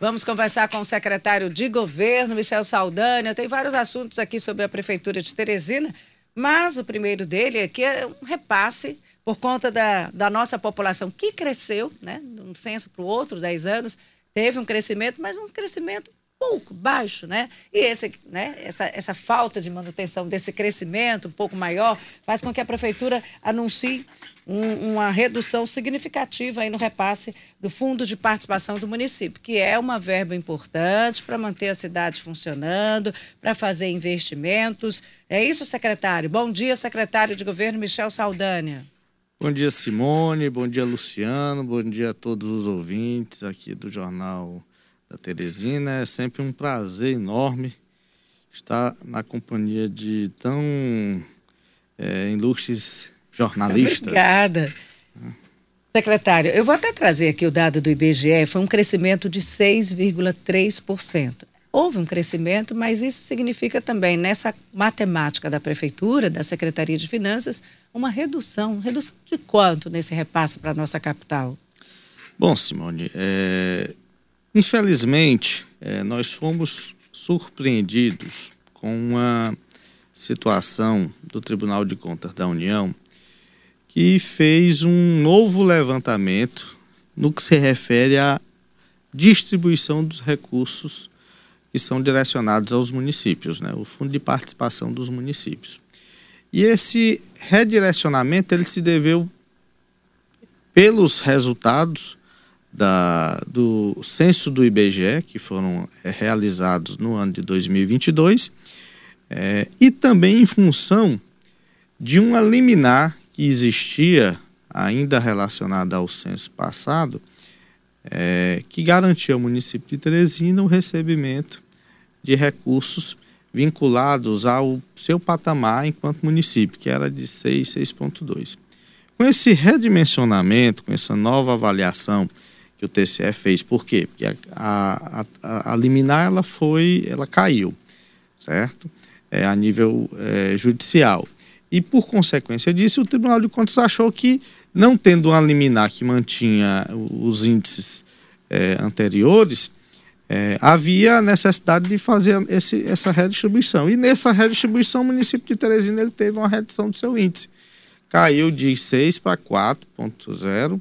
Vamos conversar com o secretário de governo, Michel Saldanha. Tem vários assuntos aqui sobre a Prefeitura de Teresina, mas o primeiro dele aqui é um repasse por conta da, da nossa população que cresceu, né? De um censo para o outro, 10 anos, teve um crescimento, mas um crescimento pouco baixo, né? E esse, né, essa, essa falta de manutenção desse crescimento um pouco maior faz com que a prefeitura anuncie um, uma redução significativa aí no repasse do fundo de participação do município, que é uma verba importante para manter a cidade funcionando, para fazer investimentos. É isso, secretário? Bom dia, secretário de governo Michel Saldanha. Bom dia, Simone. Bom dia, Luciano. Bom dia a todos os ouvintes aqui do Jornal da Teresina. É sempre um prazer enorme estar na companhia de tão é, ilustres jornalistas. Obrigada. Secretário, eu vou até trazer aqui o dado do IBGE, foi um crescimento de 6,3%. Houve um crescimento, mas isso significa também, nessa matemática da Prefeitura, da Secretaria de Finanças, uma redução. Redução de quanto nesse repasse para a nossa capital? Bom, Simone, é, Infelizmente, é, nós fomos surpreendidos com uma situação do Tribunal de Contas da União que fez um novo levantamento no que se refere à distribuição dos recursos que são direcionados aos municípios, né? o Fundo de Participação dos Municípios. E esse redirecionamento ele se deveu pelos resultados da, do censo do IBGE, que foram é, realizados no ano de 2022, é, e também em função de uma liminar que existia, ainda relacionada ao censo passado, é, que garantia ao município de Teresina o recebimento de recursos vinculados ao seu patamar enquanto município, que era de 6, 6,2. Com esse redimensionamento, com essa nova avaliação que o TCE fez. Por quê? Porque a, a, a, a liminar ela foi, ela caiu, certo? É, a nível é, judicial. E por consequência disso, o Tribunal de Contas achou que, não tendo uma liminar que mantinha os índices é, anteriores, é, havia necessidade de fazer esse, essa redistribuição. E nessa redistribuição, o município de Teresina ele teve uma redução do seu índice. Caiu de 6 para 4,0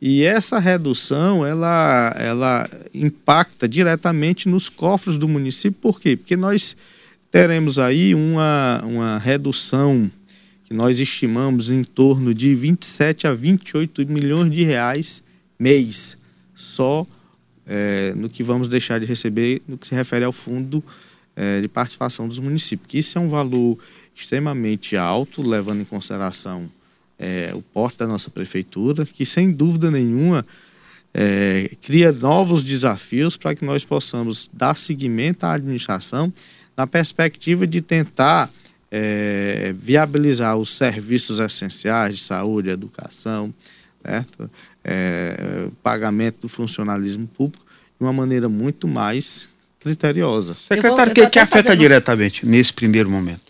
e essa redução, ela, ela impacta diretamente nos cofres do município, por quê? Porque nós teremos aí uma, uma redução que nós estimamos em torno de 27 a 28 milhões de reais mês, só é, no que vamos deixar de receber no que se refere ao fundo é, de participação dos municípios, que isso é um valor extremamente alto, levando em consideração é, o porte da nossa prefeitura, que sem dúvida nenhuma é, cria novos desafios para que nós possamos dar seguimento à administração na perspectiva de tentar é, viabilizar os serviços essenciais de saúde, educação, certo? É, pagamento do funcionalismo público de uma maneira muito mais criteriosa. Secretário, o que, que afeta fazendo... diretamente nesse primeiro momento?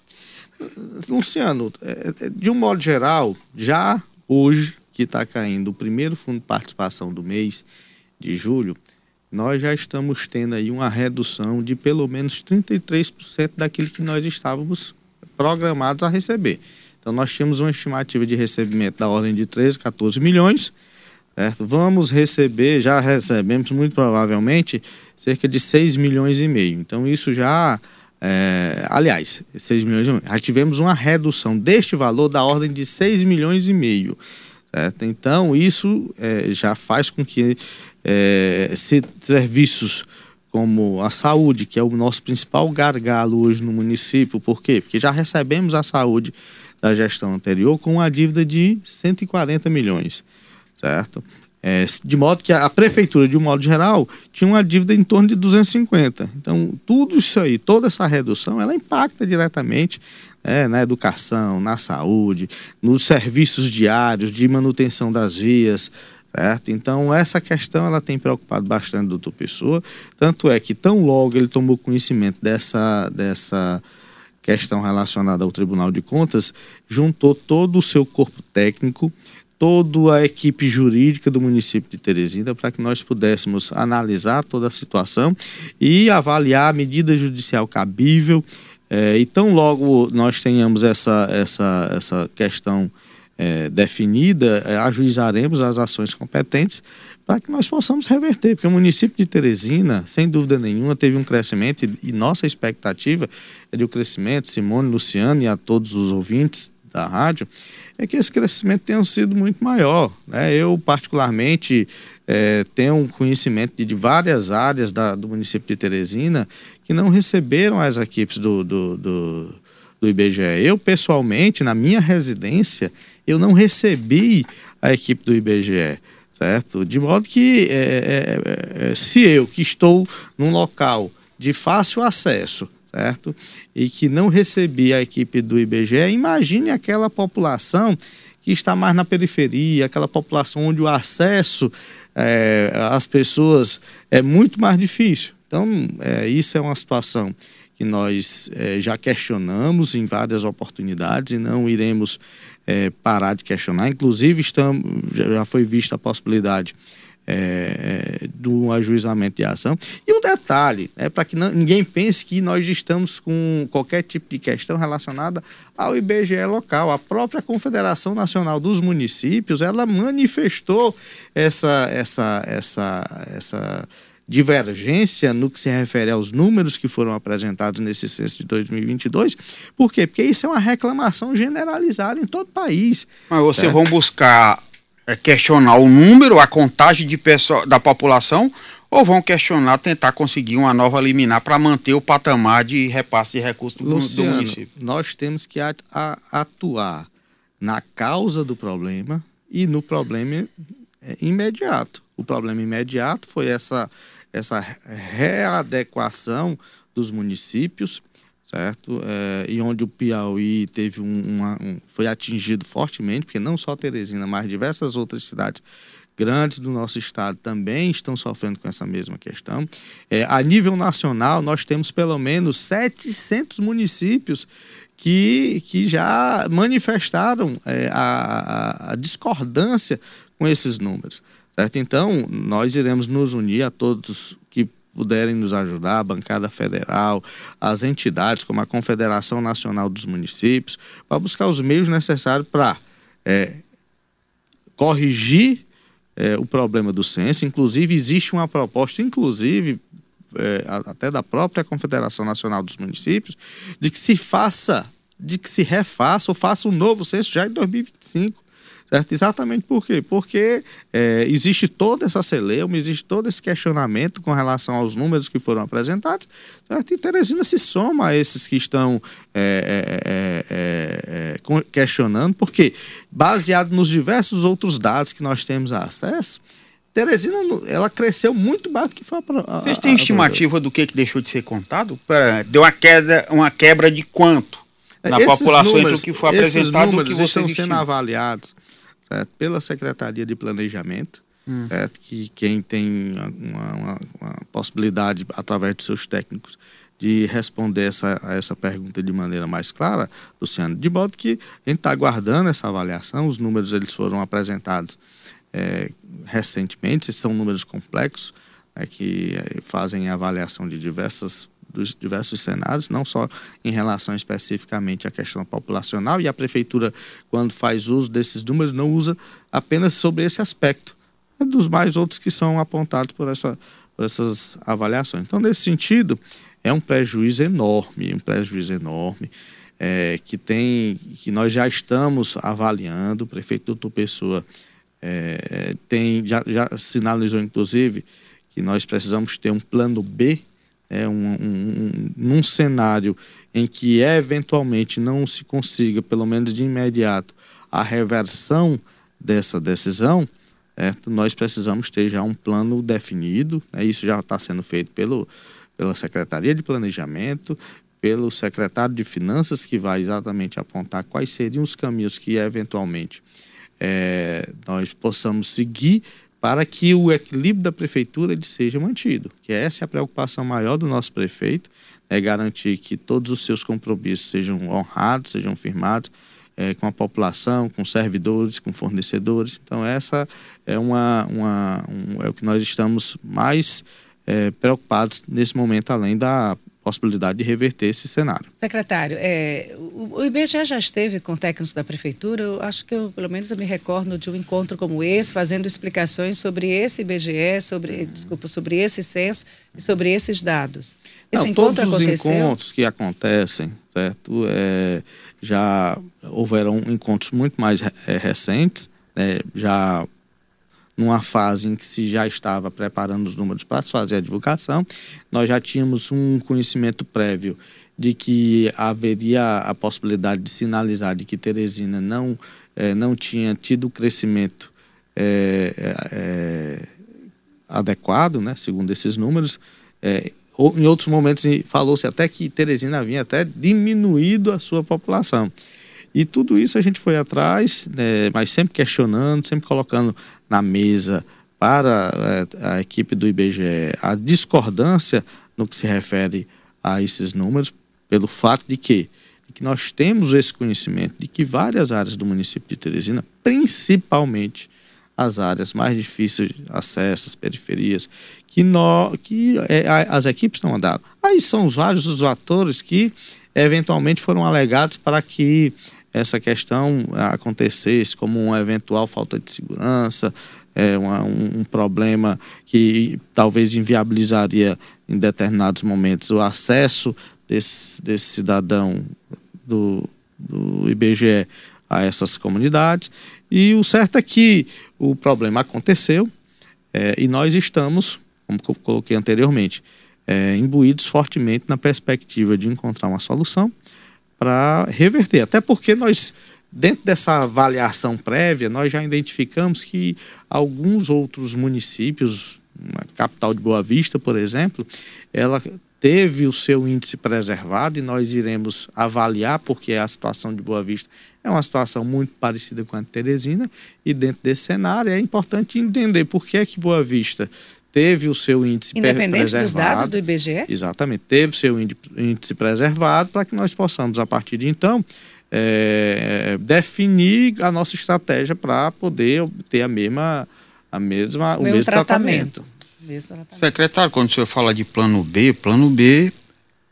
Luciano, é, é, de um modo geral, já hoje que está caindo o primeiro fundo de participação do mês de julho, nós já estamos tendo aí uma redução de pelo menos 33% daquilo que nós estávamos programados a receber. Então nós tínhamos uma estimativa de recebimento da ordem de 13, 14 milhões, certo? Vamos receber, já recebemos muito provavelmente cerca de 6 milhões e meio. Então isso já é, aliás, 6 milhões Já tivemos uma redução deste valor da ordem de 6 milhões e meio. Certo? Então, isso é, já faz com que é, serviços como a saúde, que é o nosso principal gargalo hoje no município, por quê? Porque já recebemos a saúde da gestão anterior com uma dívida de 140 milhões, certo? É, de modo que a prefeitura, de um modo geral, tinha uma dívida em torno de 250. Então, tudo isso aí, toda essa redução, ela impacta diretamente é, na educação, na saúde, nos serviços diários de manutenção das vias, certo? Então, essa questão ela tem preocupado bastante o doutor Pessoa. Tanto é que, tão logo ele tomou conhecimento dessa, dessa questão relacionada ao Tribunal de Contas, juntou todo o seu corpo técnico toda a equipe jurídica do município de Teresina para que nós pudéssemos analisar toda a situação e avaliar a medida judicial cabível. É, e tão logo nós tenhamos essa, essa, essa questão é, definida, é, ajuizaremos as ações competentes para que nós possamos reverter, porque o município de Teresina, sem dúvida nenhuma, teve um crescimento e, e nossa expectativa é de um crescimento, Simone, Luciano e a todos os ouvintes da rádio, é que esse crescimento tenha sido muito maior. Né? Eu, particularmente, é, tenho um conhecimento de, várias áreas da, do município de Teresina que não receberam as equipes do, do, do, do IBGE. Eu, pessoalmente, na minha residência, eu não recebi a equipe do IBGE certo? De modo que é, é, é, se eu que estou num local de fácil acesso, certo? E que não recebi a equipe do IBGE, imagine aquela população que está mais na periferia, aquela população onde o acesso é, às pessoas é muito mais difícil. Então, é, isso é uma situação que nós é, já questionamos em várias oportunidades e não iremos parar de questionar. Inclusive, estamos, já foi vista a possibilidade é, é, do ajuizamento de ação. E um detalhe, né, para que não, ninguém pense que nós estamos com qualquer tipo de questão relacionada ao IBGE local. A própria Confederação Nacional dos Municípios, ela manifestou essa, essa, essa, essa divergência no que se refere aos números que foram apresentados nesse censo de 2022. Por quê? Porque isso é uma reclamação generalizada em todo o país. Mas vocês certo? vão buscar questionar o número, a contagem de pessoa, da população, ou vão questionar, tentar conseguir uma nova liminar para manter o patamar de repasse de recursos do, Luciano, do município? Nós temos que atuar na causa do problema e no problema é, imediato. O problema imediato foi essa essa readequação dos municípios, certo? É, e onde o Piauí teve um, uma, um, foi atingido fortemente, porque não só Teresina, mas diversas outras cidades grandes do nosso estado também estão sofrendo com essa mesma questão. É, a nível nacional, nós temos pelo menos 700 municípios que, que já manifestaram é, a, a discordância com esses números. Certo? Então, nós iremos nos unir a todos puderem nos ajudar, a bancada federal, as entidades como a Confederação Nacional dos Municípios, para buscar os meios necessários para é, corrigir é, o problema do censo. Inclusive, existe uma proposta, inclusive, é, até da própria Confederação Nacional dos Municípios, de que se faça, de que se refaça ou faça um novo censo já em 2025 Certo? Exatamente por quê? Porque é, existe toda essa celeuma, existe todo esse questionamento com relação aos números que foram apresentados, certo? e Teresina se soma a esses que estão é, é, é, é questionando, porque baseado nos diversos outros dados que nós temos acesso, Teresina, ela cresceu muito mais do que foi a, Vocês têm estimativa do que, que deixou de ser contado? Deu uma queda, uma quebra de quanto? Na esses população números, entre o que foi apresentado e o que você estão sendo avaliados certo? pela Secretaria de Planejamento, hum. certo? que quem tem uma, uma, uma, possibilidade, através de seus técnicos, de responder essa, a essa pergunta de maneira mais clara, Luciano, de modo que a gente está aguardando essa avaliação, os números eles foram apresentados é, recentemente, são números complexos, é, que é, fazem avaliação de diversas dos diversos cenários, não só em relação especificamente à questão populacional, e a prefeitura, quando faz uso desses números, não usa apenas sobre esse aspecto, é dos mais outros que são apontados por, essa, por essas avaliações. Então, nesse sentido, é um prejuízo enorme, um prejuízo enorme. É, que tem que nós já estamos avaliando, o prefeito doutor Pessoa é, tem, já, já sinalizou, inclusive, que nós precisamos ter um plano B é, um, um, um, num cenário em que eventualmente não se consiga, pelo menos de imediato, a reversão dessa decisão, nós precisamos ter já um plano definido. É, isso já está sendo feito pelo, pela Secretaria de Planejamento, pelo secretário de Finanças, que vai exatamente apontar quais seriam os caminhos que eventualmente é, nós possamos seguir para que o equilíbrio da prefeitura ele seja mantido. Que essa é a preocupação maior do nosso prefeito, é garantir que todos os seus compromissos sejam honrados, sejam firmados é, com a população, com servidores, com fornecedores. Então, essa é, uma, uma um, é o que nós estamos mais é, preocupados nesse momento, além da possibilidade de reverter esse cenário. Secretário, é, o, IBGE já esteve com técnicos da prefeitura, eu acho que eu, pelo menos eu me recordo de um encontro como esse, fazendo explicações sobre esse IBGE, sobre, desculpa, sobre esse censo e sobre esses dados. Esse Não, encontro todos aconteceu? os encontros que acontecem, certo, é, já houveram encontros muito mais é, recentes, né, já numa fase em que se já estava preparando os números para fazer a divulgação, nós já tínhamos um conhecimento prévio de que haveria a possibilidade de sinalizar de que Teresina não, eh, não tinha tido crescimento eh, eh, adequado, né, segundo esses números. em outros momentos falou-se até que Teresina havia até diminuído a sua população. E tudo isso a gente foi atrás, né, mas sempre questionando, sempre colocando na mesa para é, a equipe do IBGE a discordância no que se refere a esses números, pelo fato de que, de que nós temos esse conhecimento de que várias áreas do município de Teresina, principalmente as áreas mais difíceis de acesso, as periferias, que, nó, que é, as equipes não andaram. Aí são os vários os atores que eventualmente foram alegados para que essa questão acontecesse como uma eventual falta de segurança, é, uma, um, um, problema que talvez inviabilizaria em determinados momentos o acesso desse, desse cidadão do, do IBGE a essas comunidades. E o certo é que o problema aconteceu é, e nós estamos, como eu coloquei anteriormente, é, imbuídos fortemente na perspectiva de encontrar uma solução para reverter. Até porque nós, dentro dessa avaliação prévia, nós já identificamos que alguns outros municípios, a capital de Boa Vista, por exemplo, ela teve o seu índice preservado e nós iremos avaliar, porque a situação de Boa Vista é uma situação muito parecida com a de Teresina, e dentro desse cenário é importante entender por que é que Boa Vista teve o seu índice Independente preservado. dos dados do IBGE? Exatamente, teve o seu índice preservado para que nós possamos, a partir de então, é, definir a nossa estratégia para poder ter a mesma, a mesma, o, o mesmo, tratamento. tratamento. Secretário, quando o senhor fala de plano B, plano B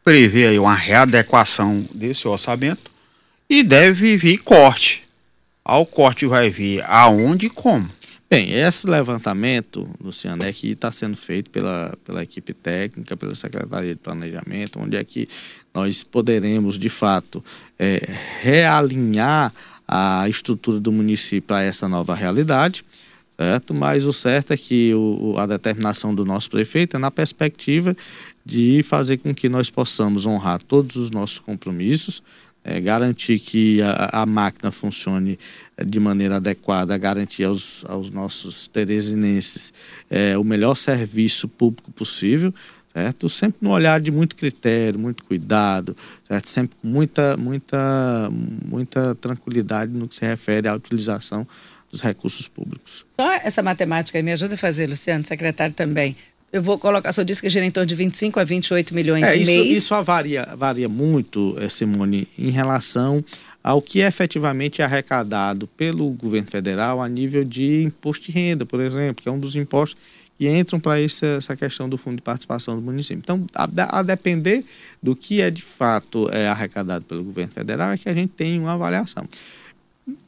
prevê aí uma readequação desse orçamento e deve vir corte. Ao corte vai vir aonde e como? Bem, esse levantamento, Luciano, é que está sendo feito pela, pela equipe técnica, pela Secretaria de Planejamento, onde é que nós poderemos, de fato, é, realinhar a estrutura do município para essa nova realidade, certo? Mas o certo é que o, a determinação do nosso prefeito é na perspectiva de fazer com que nós possamos honrar todos os nossos compromissos, é, garantir que a, a, máquina funcione é, de maneira adequada, garantir aos, aos nossos teresinenses é, o melhor serviço público possível, certo? Sempre no olhar de muito critério, muito cuidado, certo? Sempre com muita, muita, muita tranquilidade no que se refere à utilização dos recursos públicos. Só essa matemática aí me ajuda a fazer, Luciano, secretário também. Eu vou colocar, só disse que gira em torno de 25 a 28 milhões é, isso, mês. Isso varia, varia muito, eh, Simone, em relação ao que é efetivamente arrecadado pelo governo federal a nível de imposto de renda, por exemplo, que é um dos impostos que entram para essa questão do fundo de participação do município. Então, a, a, depender do que é de fato é, arrecadado pelo governo federal, é que a gente tem uma avaliação.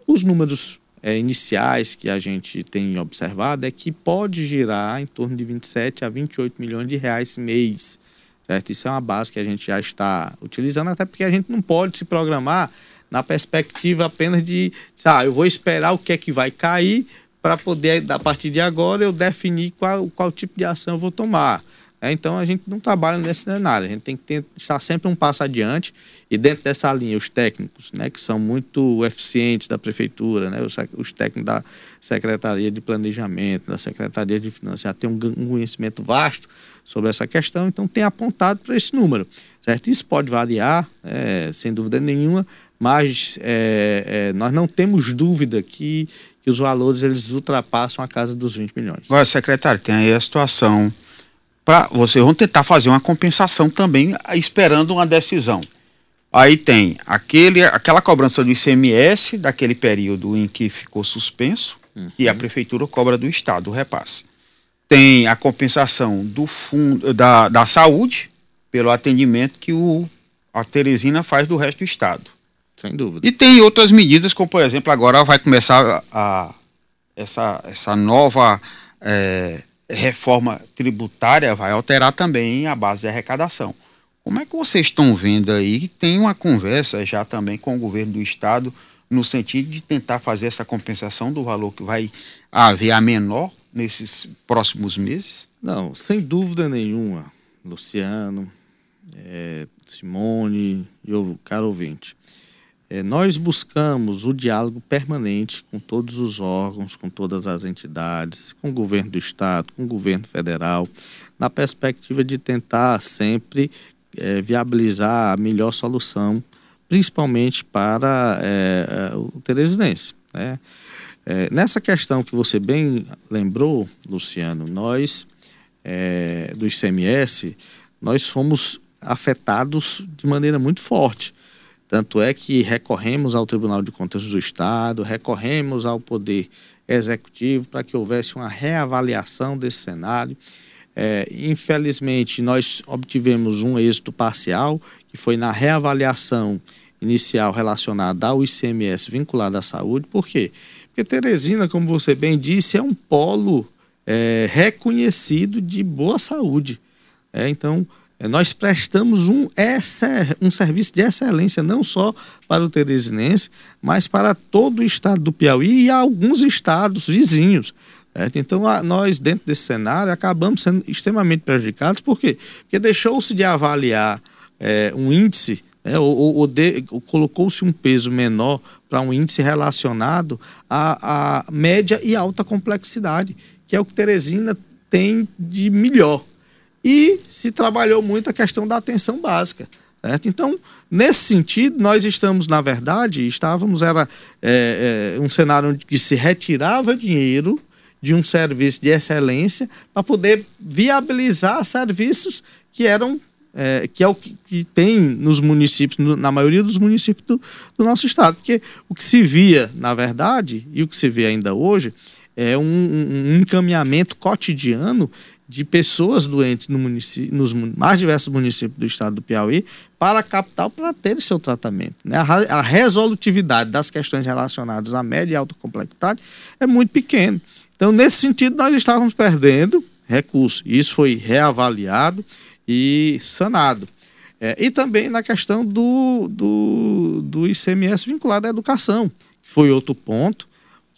Os números é, iniciais que a gente tem observado é que pode girar em torno de 27 a 28 milhões de reais mês. Certo? Isso é uma base que a gente já está utilizando, até porque a gente não pode se programar na perspectiva apenas de, ah, eu vou esperar o que é que vai cair para poder, a partir de agora, eu definir qual, qual tipo de ação eu vou tomar. É, então a gente não trabalha nesse cenário, a gente tem que ter, estar sempre um passo adiante e dentro dessa linha os técnicos, né, que são muito eficientes da prefeitura, né, os, os técnicos da Secretaria de Planejamento, da Secretaria de Finanças, já tem um, um conhecimento vasto sobre essa questão, então tem apontado para esse número, certo? Isso pode variar, é, sem dúvida nenhuma, mas é, é, nós não temos dúvida que, que os valores eles ultrapassam a casa dos 20 milhões. Agora, secretário, tem aí a situação para vocês vão tentar fazer uma compensação também esperando uma decisão. Aí tem aquele, aquela cobrança do ICMS daquele período em que ficou suspenso uhum. e a prefeitura cobra do Estado o repasse. Tem a compensação do fundo da, da saúde pelo atendimento que o, a Teresina faz do resto do Estado. Sem dúvida. E tem outras medidas, como por exemplo, agora vai começar a, a essa, essa nova é, reforma tributária vai alterar também a base de arrecadação. Como é que vocês estão vendo aí? Tem uma conversa já também com o governo do estado no sentido de tentar fazer essa compensação do valor que vai haver a menor nesses próximos meses? Não, sem dúvida nenhuma, Luciano, é, Simone e o caro ouvinte. É, nós buscamos o diálogo permanente com todos os órgãos, com todas as entidades, com o governo do Estado, com o governo federal, na perspectiva de tentar sempre é, viabilizar a melhor solução, principalmente para é, é o teresinense. Né? É, nessa questão que você bem lembrou, Luciano, nós é, do ICMS, nós fomos afetados de maneira muito forte tanto é que recorremos ao Tribunal de Contas do Estado, recorremos ao Poder Executivo para que houvesse uma reavaliação desse cenário. É, infelizmente, nós obtivemos um êxito parcial, que foi na reavaliação inicial relacionada ao ICMS vinculado à saúde. Por quê? Porque Teresina, como você bem disse, é um polo é, reconhecido de boa saúde. É, então, nós prestamos um, um serviço de excelência não só para o Teresinense, mas para todo o estado do Piauí e alguns estados vizinhos. Certo? Então, nós, dentro desse cenário, acabamos sendo extremamente prejudicados. Por quê? Porque deixou-se de avaliar é, um índice, né, ou, ou, ou colocou-se um peso menor para um índice relacionado à, à média e alta complexidade, que é o que Teresina tem de melhor e se trabalhou muito a questão da atenção básica. Certo? Então, nesse sentido, nós estamos, na verdade, estávamos, era é, é, um cenário onde se retirava dinheiro de um serviço de excelência para poder viabilizar serviços que eram é, que é o que, que, tem nos municípios, na maioria dos municípios do, do, nosso estado. Porque o que se via, na verdade, e o que se vê ainda hoje, é um, um encaminhamento cotidiano de pessoas doentes no nos mais diversos municípios do estado do Piauí para a capital para ter seu tratamento. Né? A, resolutividade das questões relacionadas à média e alta complexidade é muito pequena. Então, nesse sentido, nós estávamos perdendo recursos. Isso foi reavaliado e sanado. É, e também na questão do, do, do ICMS vinculado à educação, que foi outro ponto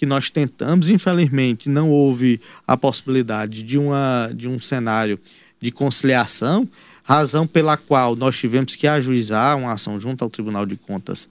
que nós tentamos, infelizmente não houve a possibilidade de, uma, de um cenário de conciliação, razão pela qual nós tivemos que ajuizar uma ação junto ao Tribunal de Contas,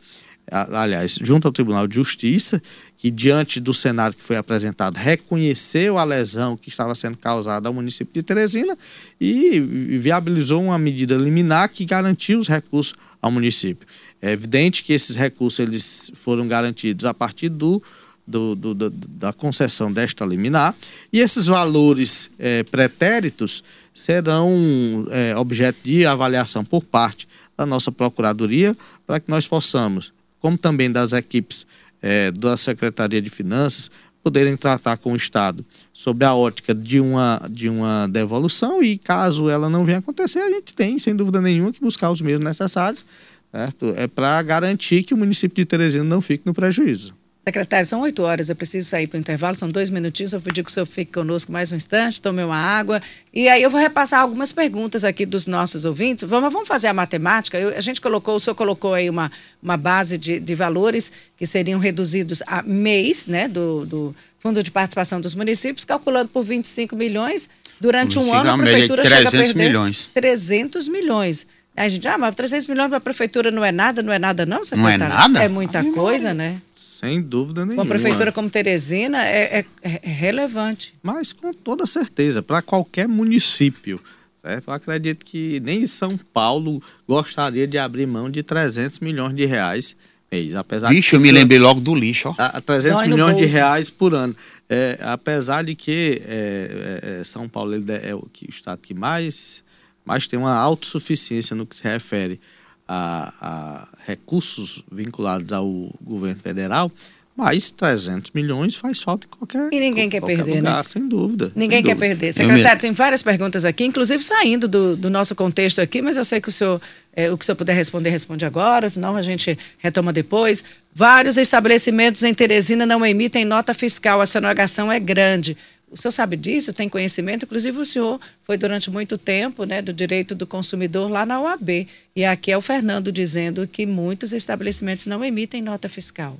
aliás, junto ao Tribunal de Justiça, que diante do cenário que foi apresentado, reconheceu a lesão que estava sendo causada ao município de Teresina e viabilizou uma medida liminar que garantiu os recursos ao município. É evidente que esses recursos eles foram garantidos a partir do do, do, do, da concessão desta liminar, e esses valores é, pretéritos serão é, objeto de avaliação por parte da nossa Procuradoria, para que nós possamos, como também das equipes é, da Secretaria de Finanças, poderem tratar com o Estado sobre a ótica de uma, de uma devolução e caso ela não venha acontecer, a gente tem, sem dúvida nenhuma, que buscar os meios necessários certo? É para garantir que o município de Teresina não fique no prejuízo. Secretário, são oito horas, eu preciso sair para o intervalo, são dois minutinhos, eu pedi que o senhor fique conosco mais um instante, tome uma água, e aí eu vou repassar algumas perguntas aqui dos nossos ouvintes. Vamos, vamos fazer a matemática, eu, a gente colocou, o senhor colocou aí uma, uma base de, de valores que seriam reduzidos a mês, né, do, do Fundo de Participação dos Municípios, calculando por 25 milhões, durante um ano a prefeitura chega a perder milhões. 300 milhões. Aí a gente, ah, mas 300 milhões para a prefeitura não é nada, não é nada não, secretário? Não é nada? É muita coisa, né? Sem dúvida nenhuma. Uma prefeitura como Teresina é, é, é relevante. Mas com toda certeza, para qualquer município, certo? Eu acredito que nem São Paulo gostaria de abrir mão de 300 milhões de reais mês. Apesar lixo, eu me lembrei logo do lixo. Ó. A, 300 Dói milhões de reais por ano. É, apesar de que é, é, é São Paulo ele é o, que, o estado que mais, mais tem uma autossuficiência no que se refere a, a recursos vinculados ao governo federal, mas 300 milhões faz falta em qualquer E ninguém quer perder, lugar, né? sem dúvida. Ninguém sem quer dúvida. perder. Secretário, tem várias perguntas aqui, inclusive saindo do, do nosso contexto aqui, mas eu sei que o senhor, é, o que o senhor puder responder, responde agora, senão a gente retoma depois. Vários estabelecimentos em Teresina não emitem nota fiscal, a sonegação é grande. O senhor sabe disso, tem conhecimento? Inclusive, o senhor foi durante muito tempo né, do direito do consumidor lá na OAB. E aqui é o Fernando dizendo que muitos estabelecimentos não emitem nota fiscal.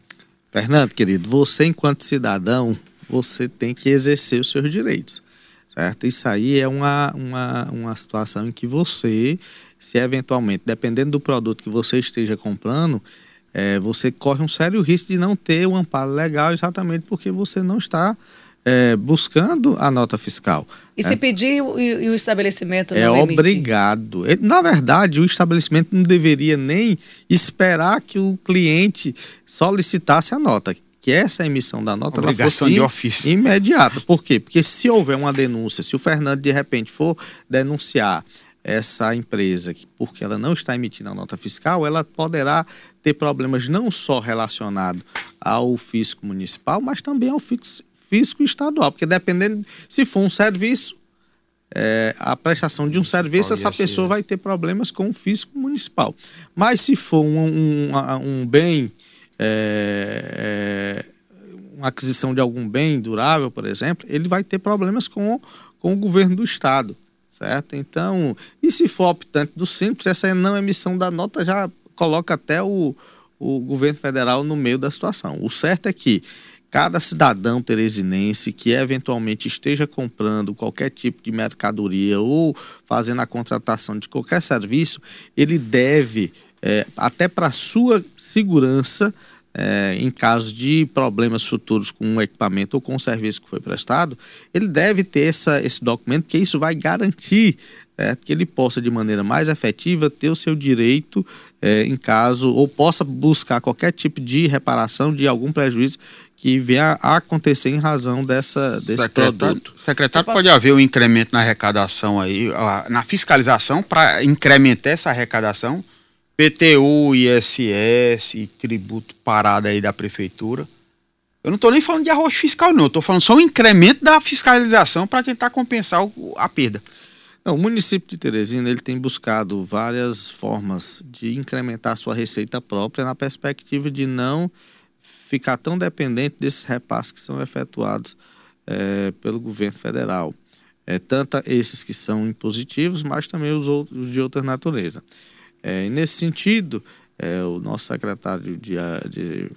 Fernando, querido, você enquanto cidadão, você tem que exercer os seus direitos, certo? Isso aí é uma, uma, uma situação em que você, se eventualmente, dependendo do produto que você esteja comprando, é, você corre um sério risco de não ter o um amparo legal exatamente porque você não está é, buscando a nota fiscal. E se pedir e, o estabelecimento não É emitir? obrigado. Na verdade, o estabelecimento não deveria nem esperar que o cliente solicitasse a nota. Que essa emissão da nota ela Obrigação fosse de ofício. imediata. Por quê? Porque se houver uma denúncia, se o Fernando de repente for denunciar essa empresa que porque ela não está emitindo a nota fiscal, ela poderá ter problemas não só relacionados ao fisco municipal, mas também ao fisco, fisco estadual, porque dependendo se for um serviço, é, a prestação de um serviço, essa pessoa vai ter problemas com o fisco municipal. Mas se for um, um, um bem, é, uma aquisição de algum bem durável, por exemplo, ele vai ter problemas com, com o governo do estado, certo? Então, e se for optante do simples, essa não emissão da nota já coloca até o, o governo federal no meio da situação. O certo é que cada cidadão teresinense que eventualmente esteja comprando qualquer tipo de mercadoria ou fazendo a contratação de qualquer serviço, ele deve, é, até para sua segurança, é, em caso de problemas futuros com um equipamento ou com o serviço que foi prestado, ele deve ter essa, esse documento, porque isso vai garantir é, que ele possa, de maneira mais efetiva, ter o seu direito é, em caso, ou possa buscar qualquer tipo de reparação de algum prejuízo que venha a acontecer em razão dessa, desse secretário, produto. Secretário, posso... pode haver um incremento na arrecadação aí, na fiscalização, para incrementar essa arrecadação? PTU, ISS, tributo parado aí da prefeitura. Eu não estou nem falando de arroz fiscal, não. Estou falando só um incremento da fiscalização para tentar compensar o, a perda. Não, o município de Teresina ele tem buscado várias formas de incrementar sua receita própria na perspectiva de não ficar tão dependente desses repasses que são efetuados é, pelo governo federal. É, tanto esses que são impositivos, mas também os outros de outra natureza. É, nesse sentido, é, o nosso secretário de, de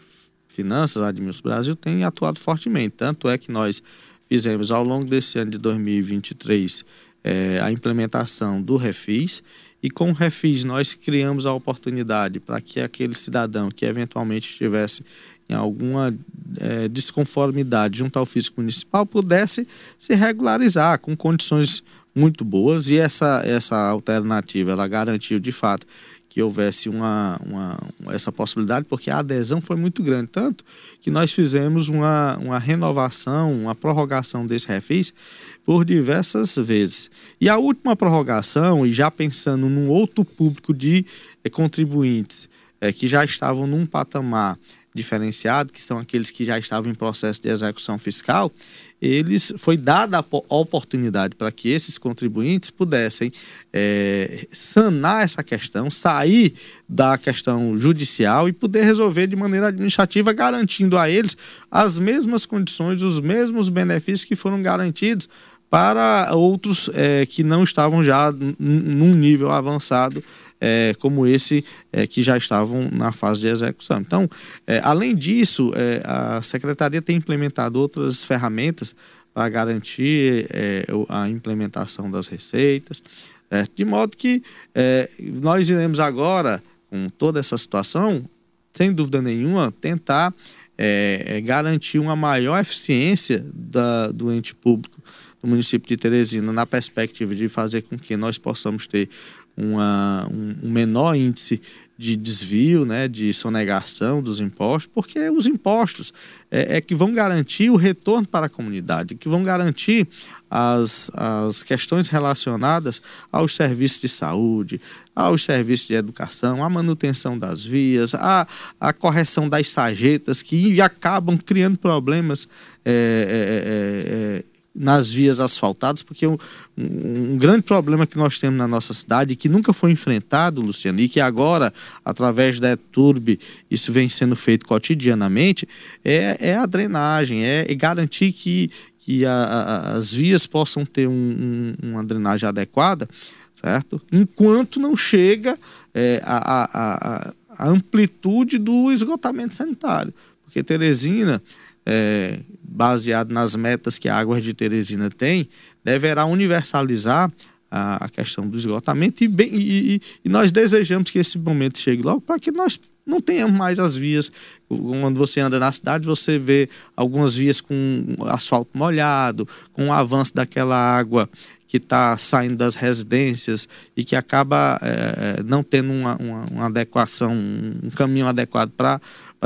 Finanças, Admilson Brasil, tem atuado fortemente. Tanto é que nós fizemos ao longo desse ano de 2023 é, a implementação do Refis e com o Refis nós criamos a oportunidade para que aquele cidadão que eventualmente estivesse alguma é, desconformidade junto ao fisco municipal pudesse se regularizar com condições muito boas e essa, essa alternativa ela garantiu de fato que houvesse uma, uma, essa possibilidade, porque a adesão foi muito grande, tanto que nós fizemos uma, uma renovação, uma prorrogação desse refis por diversas vezes. E a última prorrogação, e já pensando num outro público de é, contribuintes é, que já estavam num patamar diferenciado, que são aqueles que já estavam em processo de execução fiscal, eles foi dada a oportunidade para que esses contribuintes pudessem é, sanar essa questão, sair da questão judicial e poder resolver de maneira administrativa, garantindo a eles as mesmas condições, os mesmos benefícios que foram garantidos para outros é, que não estavam já num nível avançado é, como esse é, que já estavam na fase de execução. Então, é, além disso, é, a Secretaria tem implementado outras ferramentas para garantir é, a implementação das receitas, é, de modo que nós iremos agora, com toda essa situação, sem dúvida nenhuma, tentar garantir uma maior eficiência da, do ente público do município de Teresina na perspectiva de fazer com que nós possamos ter uma, um, menor índice de desvio, né, de sonegação dos impostos, porque os impostos é, é, que vão garantir o retorno para a comunidade, que vão garantir as, as questões relacionadas aos serviços de saúde, aos serviços de educação, à manutenção das vias, à, à correção das sarjetas que acabam criando problemas é, é, é, nas vias asfaltadas, porque um, um, grande problema que nós temos na nossa cidade, que nunca foi enfrentado, Luciano, e que agora, através da ETURB, isso vem sendo feito cotidianamente, é, é a drenagem, é, é garantir que, que a, a, as vias possam ter um, uma drenagem adequada, certo? Enquanto não chega é, a, a, a amplitude do esgotamento sanitário. Porque Teresina, é, baseado nas metas que a Águas de Teresina tem, deverá universalizar a, a questão do esgotamento e, bem, e, e, nós desejamos que esse momento chegue logo para que nós não tenhamos mais as vias. Quando você anda na cidade, você vê algumas vias com asfalto molhado, com o avanço daquela água que está saindo das residências e que acaba é, não tendo uma, uma, uma, adequação, um caminho adequado para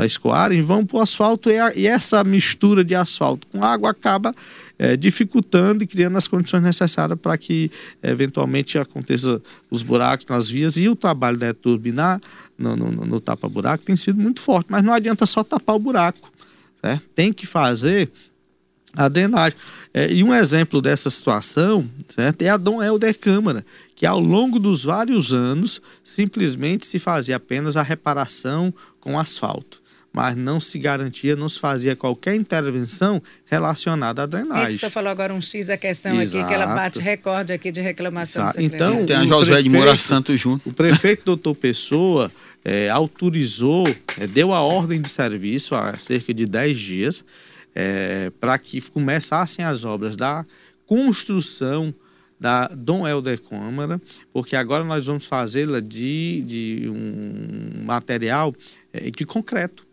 escoarem, vão para o asfalto e, a, e, essa mistura de asfalto com água acaba é, dificultando e criando as condições necessárias para que eventualmente aconteça os buracos nas vias e o trabalho da turbinar no, no, no tapa-buraco tem sido muito forte, mas não adianta só tapar o buraco, certo? tem que fazer a drenagem. É, e um exemplo dessa situação certo, é a Dom Helder Câmara, que ao longo dos vários anos simplesmente se fazia apenas a reparação com asfalto. Mas não se garantia, não se fazia qualquer intervenção relacionada à drenagem. Você falou agora um X da questão Exato. aqui, que ela bate recorde aqui de reclamação. Então, tem a Josué de Moura Santos junto. O prefeito doutor Pessoa é, autorizou, é, deu a ordem de serviço há cerca de 10 dias é, para que começassem as obras da construção da Dom Helder Câmara, porque agora nós vamos fazê-la de, de um material é, de concreto.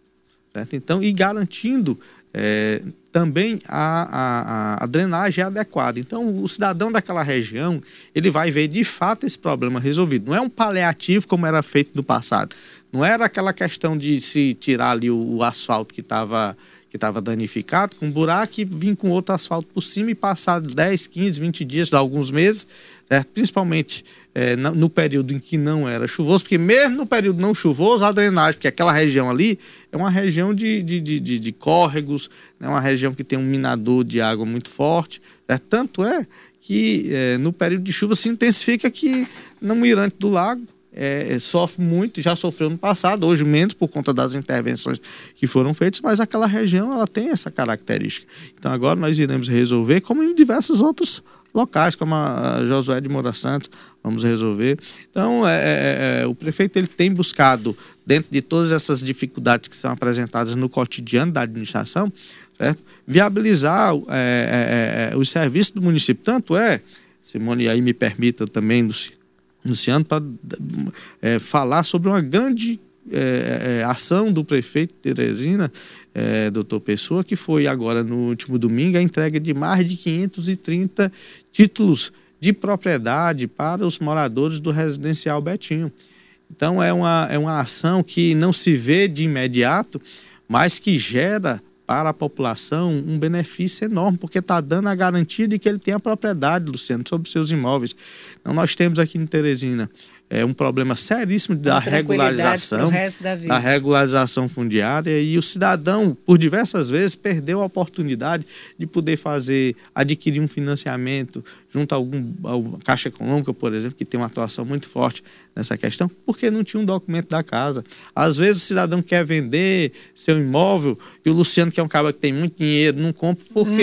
Certo? Então, e garantindo é, também a, a, a, drenagem adequada. Então, o cidadão daquela região, ele vai ver de fato esse problema resolvido. Não é um paliativo como era feito no passado. Não era aquela questão de se tirar ali o, o asfalto que estava que estava danificado, com um buraco e vir com outro asfalto por cima e passar 10, 15, 20 dias, alguns meses, certo? principalmente é, no período em que não era chuvoso, porque mesmo no período não chuvoso, a drenagem, porque aquela região ali é uma região de, de, de, de, de córregos, é né? uma região que tem um minador de água muito forte, certo? tanto é que é, no período de chuva se intensifica que no mirante do lago é, sofre muito, já sofreu no passado, hoje menos por conta das intervenções que foram feitas, mas aquela região ela tem essa característica. Então agora nós iremos resolver, como em diversos outros locais, como a Josué de Moura Santos, vamos resolver. Então, é, é, é, o prefeito ele tem buscado, dentro de todas essas dificuldades que são apresentadas no cotidiano da administração, certo? viabilizar é, é, é os serviços do município. Tanto é, Simone, aí me permita também, Luciano, para é, falar sobre uma grande é, é, ação do prefeito Teresina, é, doutor Pessoa, que foi agora no último domingo a entrega de mais de 530 títulos de propriedade para os moradores do residencial Betinho. Então é uma, é uma ação que não se vê de imediato, mas que gera para a população um benefício enorme, porque está dando a garantia de que ele tem a propriedade, Luciano, sobre seus imóveis. Então, nós temos aqui em Teresina é, um problema seríssimo da regularização, da, da, regularização fundiária e o cidadão, por diversas vezes, perdeu a oportunidade de poder fazer, adquirir um financiamento junto a algum a Caixa Econômica, por exemplo, que tem uma atuação muito forte nessa questão, porque não tinha um documento da casa. Às vezes o cidadão quer vender seu imóvel e o Luciano, que é um cara que tem muito dinheiro, não compra, por hum.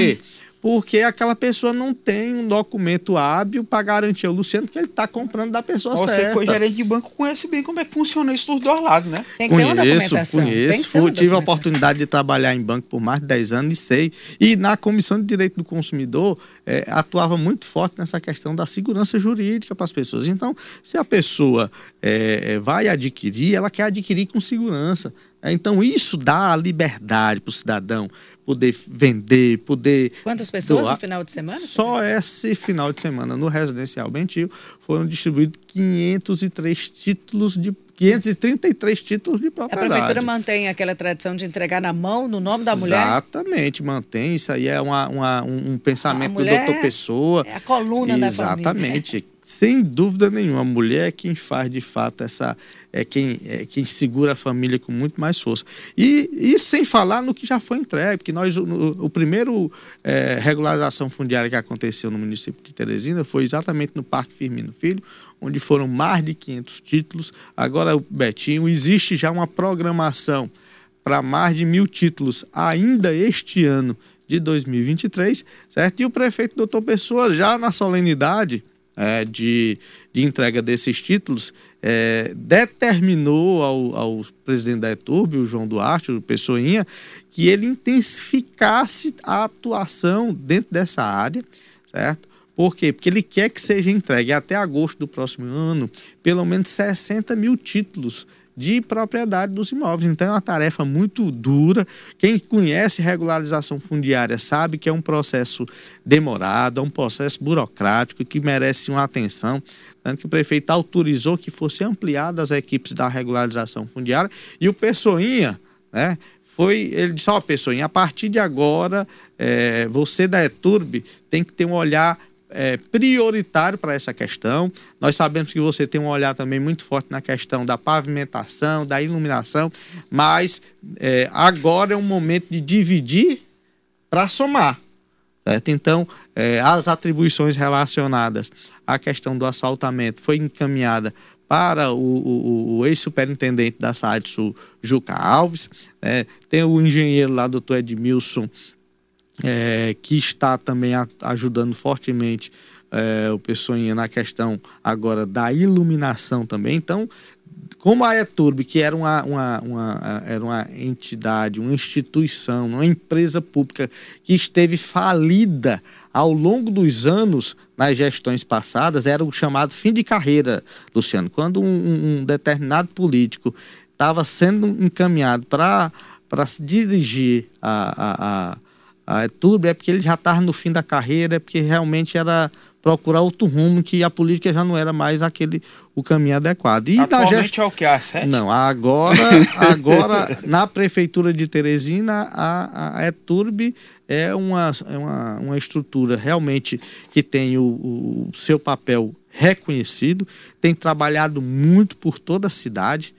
Porque aquela pessoa não tem um documento hábil para garantir ao Luciano que ele está comprando da pessoa Você, certa. Você, gerente de banco, conhece bem como é que funciona isso dos dois lados, né? Tem que conheço, ter uma documentação. Conheço, fui, tive a oportunidade de trabalhar em banco por mais de 10 anos e sei. E na Comissão de Direito do Consumidor, é, atuava muito forte nessa questão da segurança jurídica para as pessoas. Então, se a pessoa é, vai adquirir, ela quer adquirir com segurança É, então, isso dá a liberdade para o cidadão poder vender, poder. Quantas pessoas doar. no final de semana? Só esse final de semana, no Residencial Bentil, foram distribuídos 503 títulos de 533 títulos de propriedade. A prefeitura mantém aquela tradição de entregar na mão, no nome da mulher? Exatamente, mantém. Isso aí é uma, uma um, pensamento do doutor Pessoa. É a coluna Exatamente. da família. Exatamente. Sem dúvida nenhuma, a mulher é quem faz de fato essa. É quem, é quem segura a família com muito mais força. E, e sem falar no que já foi entregue, porque nós, o, o primeiro é, regularização fundiária que aconteceu no município de Teresina foi exatamente no Parque Firmino Filho, onde foram mais de 500 títulos. Agora, Betinho, existe já uma programação para mais de mil títulos ainda este ano de 2023, certo? E o prefeito doutor Pessoa, já na solenidade é, de, de entrega desses títulos, é, determinou ao, ao presidente da ETURB, o João Duarte, o Pessoinha, que ele intensificasse a atuação dentro dessa área, certo? Por quê? Porque ele quer que seja entregue até agosto do próximo ano pelo menos 60 mil títulos de propriedade dos imóveis. Então é uma tarefa muito dura. Quem conhece regularização fundiária sabe que é um processo demorado, é um processo burocrático que merece uma atenção. Tanto que o prefeito autorizou que fosse ampliada as equipes da regularização fundiária e o Pessoinha, né? Foi, ele disse, ó, oh, Pessoinha, a partir de agora, é, você da ETURB tem que ter um olhar é, prioritário para essa questão. Nós sabemos que você tem um olhar também muito forte na questão da pavimentação, da iluminação, mas é, agora é um momento de dividir para somar. Certo? Então, é, as atribuições relacionadas à questão do assaltamento foi encaminhada para o, o, o ex-superintendente da SAD Juca Alves. É, tem o engenheiro lá, doutor Edmilson é, que está também a, ajudando fortemente é, o Pessoinha na questão agora da iluminação também. Então, como a ETURB, que era uma, uma, uma, era uma entidade, uma instituição, uma empresa pública que esteve falida ao longo dos anos nas gestões passadas, era o chamado fim de carreira, Luciano. Quando um, um determinado político estava sendo encaminhado para dirigir a, a, a a ETURB é porque ele já estava no fim da carreira, é porque realmente era procurar outro rumo, que a política já não era mais aquele o caminho adequado. E Atualmente gest... é o que? A sete? Não, agora, agora na Prefeitura de Teresina, a, a ETURB é uma, é uma, uma estrutura realmente que tem o, o seu papel reconhecido, tem trabalhado muito por toda a cidade,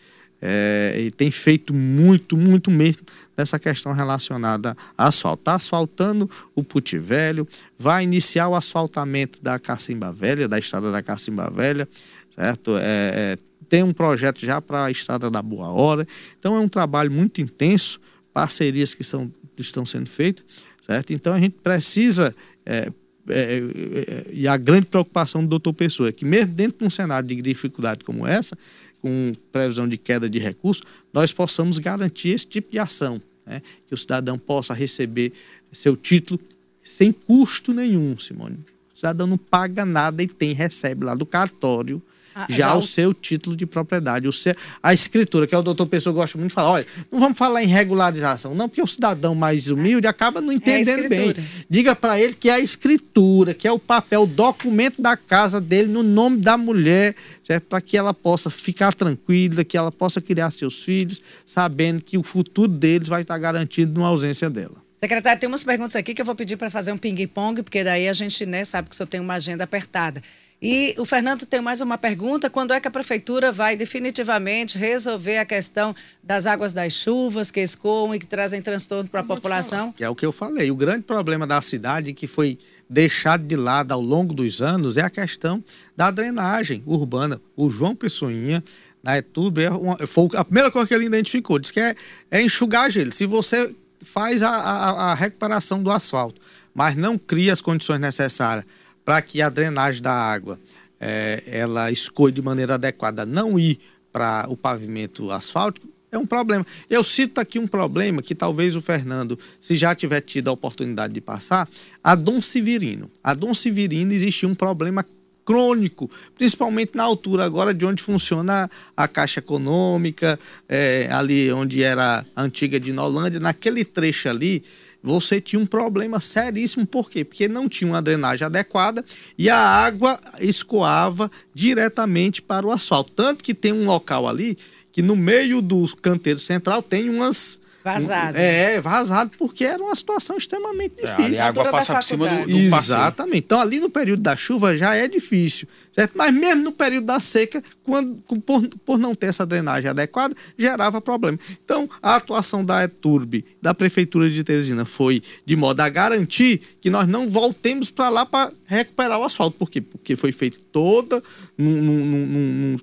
é, e tem feito muito, muito mesmo nessa questão relacionada a asfalto. Está asfaltando o Puti Velho, vai iniciar o asfaltamento da Cacimba Velha, da estrada da Cacimba Velha, certo? É, é, tem um projeto já para a estrada da Boa Hora. Então é um trabalho muito intenso, parcerias que são, estão sendo feitas, certo? Então a gente precisa é, é, é, e a grande preocupação do doutor Pessoa é que, mesmo dentro de um cenário de dificuldade como essa, com previsão de queda de recursos, nós possamos garantir esse tipo de ação, né? que o cidadão possa receber seu título sem custo nenhum, Simone. O cidadão não paga nada e tem, recebe lá do cartório ah, já, já, o seu título de propriedade, o seu, a escritura, que é o doutor Pessoa gosta muito de falar, olha, não vamos falar em regularização, não, porque o cidadão mais humilde acaba não é entendendo é bem. Diga para ele que é a escritura, que é o papel, o documento da casa dele no nome da mulher, certo? Para que ela possa ficar tranquila, que ela possa criar seus filhos, sabendo que o futuro deles vai estar garantido na ausência dela. Secretário, tem umas perguntas aqui que eu vou pedir para fazer um ping-pong, porque daí a gente né, sabe que o senhor tem uma agenda apertada. E o Fernando tem mais uma pergunta: quando é que a prefeitura vai definitivamente resolver a questão das águas das chuvas que escoam e que trazem transtorno para a população? Que é o que eu falei. O grande problema da cidade que foi deixado de lado ao longo dos anos é a questão da drenagem urbana. O João Pessoinha na ETUB, é uma, foi a primeira coisa que ele identificou, disse que é, é enxugar gelo. Se você faz a, a, a recuperação do asfalto, mas não cria as condições necessárias para que a drenagem da água é, ela escolha de maneira adequada não ir para o pavimento asfáltico, é um problema. Eu cito aqui um problema que talvez o Fernando, se já tiver tido a oportunidade de passar, a Dom Severino. A Dom Severino existia um problema crônico, principalmente na altura agora de onde funciona a Caixa Econômica, é, ali onde era a antiga de Nolândia, naquele trecho ali, você tinha um problema seríssimo. Por quê? Porque não tinha uma drenagem adequada e a água escoava diretamente para o asfalto. Tanto que tem um local ali que no meio do canteiro central tem umas Vazado. É, vazado, porque era uma situação extremamente é, difícil. É, a água passa por cima do, do Exatamente. Então, ali no período da chuva já é difícil, certo? Mas mesmo no período da seca, quando, por, por não ter essa drenagem adequada, gerava problema. Então, a atuação da ETURB, da Prefeitura de Teresina, foi de modo a garantir que nós não voltemos para lá para recuperar o asfalto. Por quê? Porque foi feito toda num, num, num, num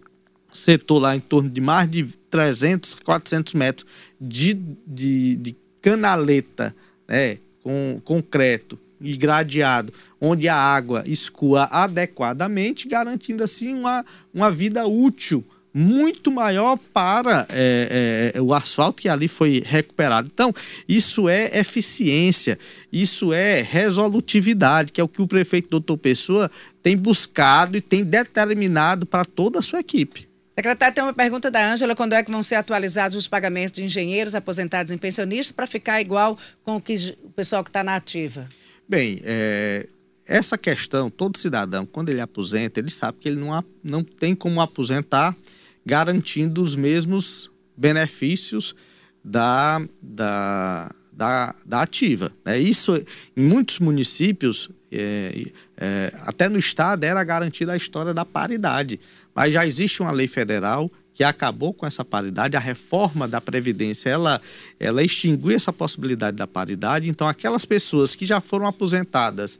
setor lá em torno de mais de 300, 400 metros de, de, de canaleta, né, com concreto e gradeado, onde a água escoa adequadamente, garantindo assim uma, uma vida útil muito maior para é, é, o asfalto que ali foi recuperado. Então, isso é eficiência, isso é resolutividade, que é o que o prefeito doutor Pessoa tem buscado e tem determinado para toda a sua equipe. Secretário, tem uma pergunta da Ângela: quando é que vão ser atualizados os pagamentos de engenheiros aposentados em pensionistas para ficar igual com o, que, o pessoal que está na ativa? Bem, é, essa questão, todo cidadão, quando ele aposenta, ele sabe que ele não, não tem como aposentar garantindo os mesmos benefícios da, da, da, da ativa. Né? Isso, em muitos municípios, é, é, até no estado, era garantida a história da paridade. Mas já existe uma lei federal que acabou com essa paridade, a reforma da Previdência, ela, ela extinguiu essa possibilidade da paridade. Então, aquelas pessoas que já foram aposentadas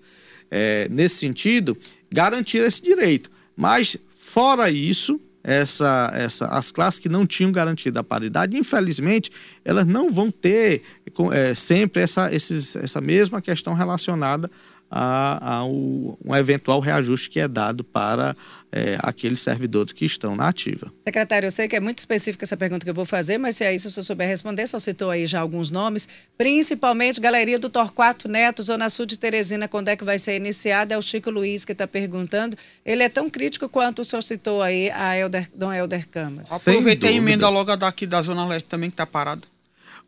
é, nesse sentido, garantiram esse direito. Mas, fora isso, essa, essa, as classes que não tinham garantido a paridade, infelizmente, elas não vão ter é, sempre essa, esses, essa mesma questão relacionada a, a um, um eventual reajuste que é dado para é, aqueles servidores que estão na ativa. Secretário, eu sei que é muito específica essa pergunta que eu vou fazer, mas se é isso, se eu souber responder, só citou aí já alguns nomes, principalmente Galeria do Torquato Neto, Zona Sul de Teresina, quando é que vai ser iniciada? É o Chico Luiz que está perguntando. Ele é tão crítico quanto o senhor citou aí, a Elder, Dom Helder Câmara. Aproveita e emenda logo daqui da Zona Leste também, que está parada.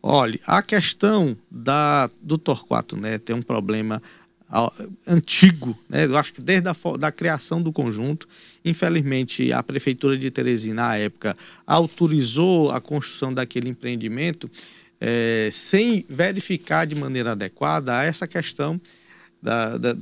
Olha, a questão da, do Torquato Neto é um problema antigo, né? eu acho que desde a da criação do conjunto. Infelizmente, a Prefeitura de Teresina, na época, autorizou a construção daquele empreendimento é, sem verificar de maneira adequada essa questão da, da,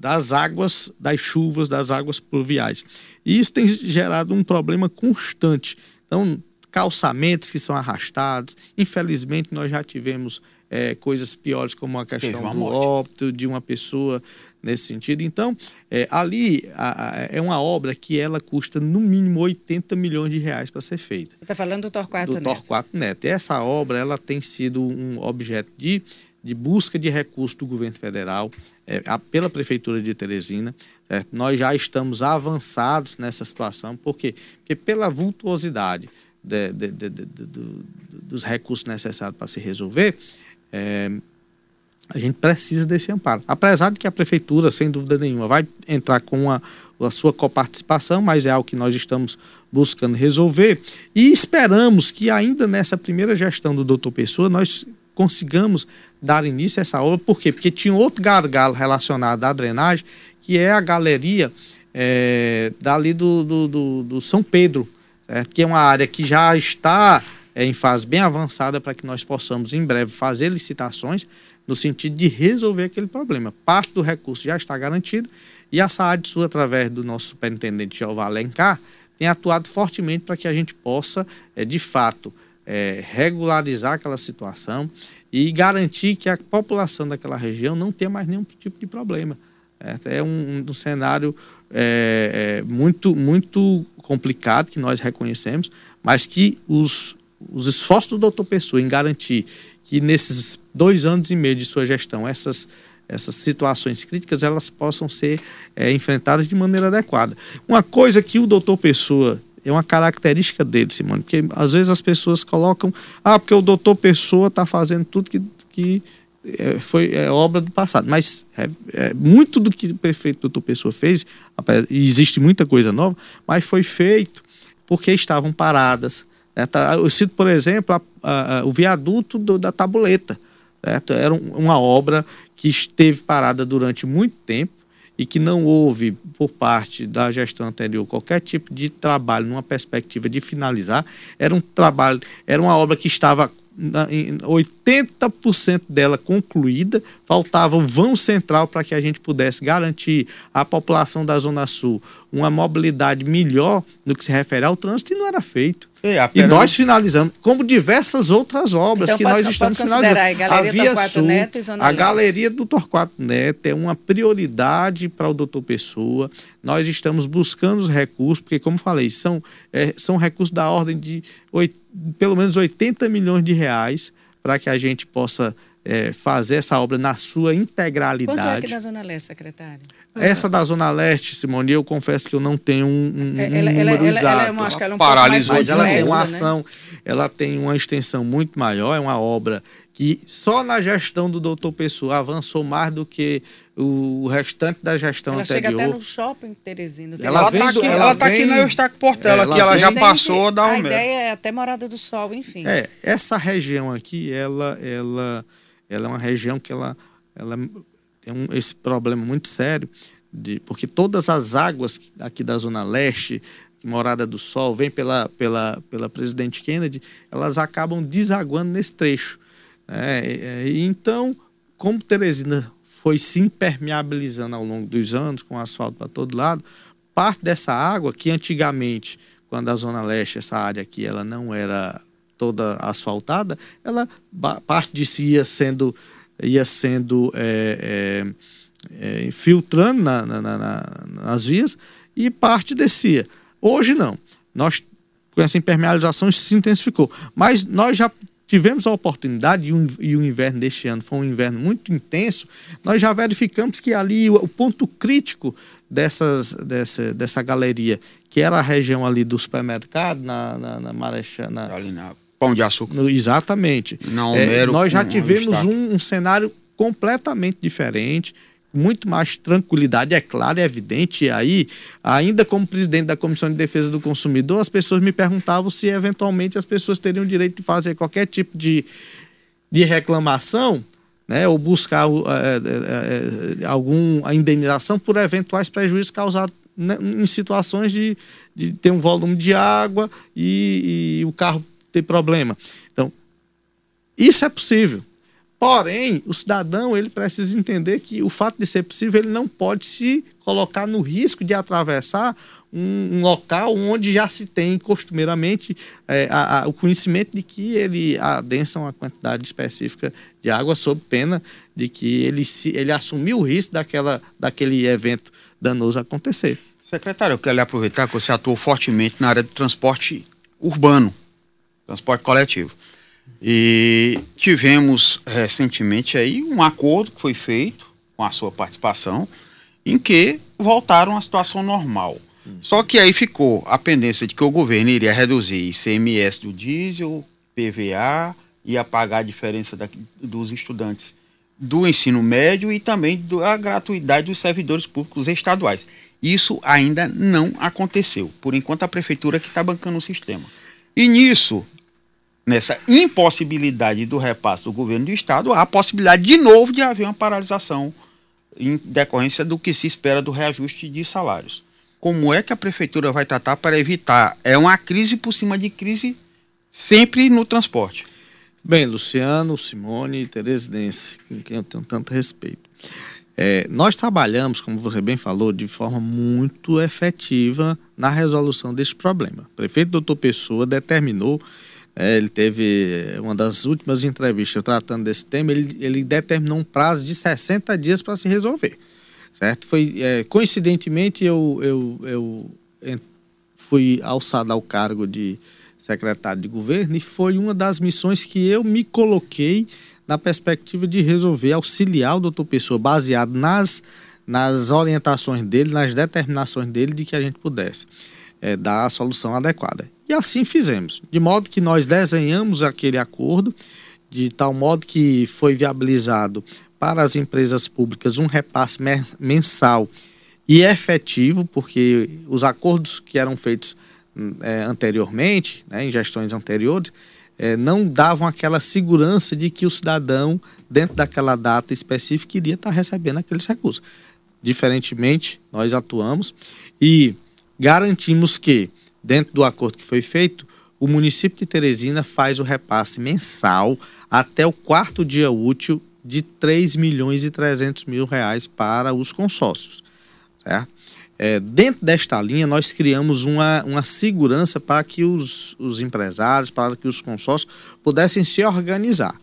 das águas, das chuvas, das águas pluviais. E isso tem gerado um problema constante. Então, calçamentos que são arrastados. Infelizmente, nós já tivemos é, coisas piores, como a questão do óbito de uma pessoa nesse sentido. Então, é, ali a, a, é uma obra que ela custa no mínimo 80 milhões de reais para ser feita. Você está falando do Torquato do Neto? Do Torquato Neto. E essa obra ela tem sido um objeto de, de busca de recursos do governo federal é, a, pela Prefeitura de Teresina. Nós já estamos avançados nessa situação. Por quê? Porque pela vultuosidade de, de, de, dos recursos necessários para se resolver, é, a gente precisa desse amparo. Apesar de que a prefeitura, sem dúvida nenhuma, vai entrar com a, a sua coparticipação, mas é algo que nós estamos buscando resolver. E esperamos que ainda nessa primeira gestão do doutor Pessoa, nós consigamos dar início a essa obra. Por quê? Porque tinha outro gargalo relacionado à drenagem, que é a galeria é, dali do, do, do, do São Pedro, é, que é uma área que já está é, em fase bem avançada para que nós possamos, em breve, fazer licitações no sentido de resolver aquele problema. Parte do recurso já está garantido e a SAAD Sul, através do nosso superintendente Jeová Alencar, tem atuado fortemente para que a gente possa, é, de fato, é, regularizar aquela situação e garantir que a população daquela região não tenha mais nenhum tipo de problema. É, é um, um cenário é, é, muito, muito complicado que nós reconhecemos, mas que os os esforços do doutor Pessoa em garantir que nesses dois anos e meio de sua gestão essas essas situações críticas elas possam ser é, enfrentadas de maneira adequada. Uma coisa que o doutor Pessoa é uma característica dele, Simone, porque às vezes as pessoas colocam, ah, porque o doutor Pessoa está fazendo tudo que, que é, foi é, obra do passado. Mas é, é, muito do que o prefeito doutor Pessoa fez, e existe muita coisa nova, mas foi feito porque estavam paradas. Né? Tá, eu cito, por exemplo, a, a, o viaduto do, da tabuleta. Certo? Era uma obra que esteve parada durante muito tempo e que não houve por parte da gestão anterior qualquer tipo de trabalho numa perspectiva de finalizar. Era um trabalho, era uma obra que estava 80% dela concluída, faltava o vão central para que a gente pudesse garantir à população da Zona Sul uma mobilidade melhor no que se refere ao trânsito e não era feito. É, e nós finalizamos, como diversas outras obras então, que pode, nós estamos finalizando. A, Galeria a Via Sul, Neto e Zona a Galeria do Torquato Neto é uma prioridade para o doutor Pessoa. Nós estamos buscando os recursos, porque, como falei, são, é, são recursos da ordem de 8, pelo menos 80 milhões de reais para que a gente possa é, fazer essa obra na sua integralidade. Quanto é aqui da Zona Leste, secretário? Essa da Zona Leste, Simone, eu confesso que eu não tenho um, um ela, número ela, exato. Ela, ela, acho que ela é um Paralisou, mas ela tem uma né? ação, né? ela tem uma extensão muito maior, é uma obra que só na gestão do doutor Pessoa avançou mais do que o restante da gestão ela anterior. Ela chega até no shopping Teresina. Ela está aqui, ela tá aqui na Eustáquio Portela, ela que ela já passou da A ideia é até Morada do Sol, enfim. É, essa região aqui, ela, ela, ela é uma região que ela, ela tem um, esse problema muito sério, de, porque todas as águas aqui da Zona Leste, Morada do Sol, vem pela, pela, pela Presidente Kennedy, elas acabam desaguando nesse trecho. Né? E, então, como Teresina foi se impermeabilizando ao longo dos anos, com asfalto para todo lado, parte dessa água, que antigamente, quando a Zona Leste, essa área aqui, ela não era toda asfaltada, ela parte si ia sendo ia sendo é, é, é, filtrando na, na, na, nas vias e parte descia. Hoje não. Nós, com essa impermeabilização, se intensificou. Mas nós já tivemos a oportunidade, e o, inverno deste ano foi um inverno muito intenso, nós já verificamos que ali o, o ponto crítico dessas, dessa, dessa galeria, que era a região ali do supermercado, na, na, na Marechal... Na, ali na Pão de Açúcar. No, exatamente. Não, é, nós já tivemos um, um cenário completamente diferente, muito mais tranquilidade, é claro, é evidente. E aí, ainda como presidente da Comissão de Defesa do Consumidor, as pessoas me perguntavam se eventualmente as pessoas teriam o direito de fazer qualquer tipo de, de reclamação, né, ou buscar é, é, alguma indenização por eventuais prejuízos causados né, em situações de, de ter um volume de água e, e o carro ter problema. Então, isso é possível. Porém, o cidadão ele precisa entender que o fato de ser possível ele não pode se colocar no risco de atravessar um, um local onde já se tem costumeiramente é, a, a, o conhecimento de que ele adensa uma quantidade específica de água sob pena de que ele, se, ele assumiu o risco daquela, daquele evento danoso acontecer. Secretário, eu quero lhe aproveitar que você atuou fortemente na área do transporte urbano transporte coletivo. E tivemos recentemente aí um acordo que foi feito com a sua participação, em que voltaram à situação normal. Hum. Só que aí ficou a pendência de que o governo iria reduzir ICMS do diesel, PVA, ia pagar a diferença da, dos estudantes do ensino médio e também da gratuidade dos servidores públicos estaduais. Isso ainda não aconteceu. Por enquanto, a prefeitura que está bancando o sistema. E nisso, nessa impossibilidade do repasse do governo do Estado, há a possibilidade de novo de haver uma paralisação em decorrência do que se espera do reajuste de salários. Como é que a prefeitura vai tratar para evitar? É uma crise por cima de crise sempre no transporte. Bem, Luciano, Simone e Teresidência, com quem eu tenho tanto respeito. É, nós trabalhamos, como você bem falou, de forma muito efetiva na resolução desse problema. O prefeito doutor Pessoa determinou é, ele teve uma das últimas entrevistas tratando desse tema, ele, ele determinou um prazo de 60 dias para se resolver. Certo? Foi, é, coincidentemente, eu, eu, eu fui alçado ao cargo de secretário de governo e foi uma das missões que eu me coloquei na perspectiva de resolver, auxiliar o doutor Pessoa, baseado nas, nas orientações dele, nas determinações dele, de que a gente pudesse é, dar a solução adequada. Assim fizemos, de modo que nós desenhamos aquele acordo de tal modo que foi viabilizado para as empresas públicas um repasse mensal e efetivo, porque os acordos que eram feitos é, anteriormente, né, em gestões anteriores, é, não davam aquela segurança de que o cidadão, dentro daquela data específica, iria estar recebendo aqueles recursos. Diferentemente, nós atuamos e garantimos que, dentro do acordo que foi feito, o município de Teresina faz o repasse mensal até o quarto dia útil de 3 milhões e 300 mil reais para os consórcios. Certo? É, dentro desta linha, nós criamos uma, uma segurança para que os, os empresários, para que os consórcios pudessem se organizar.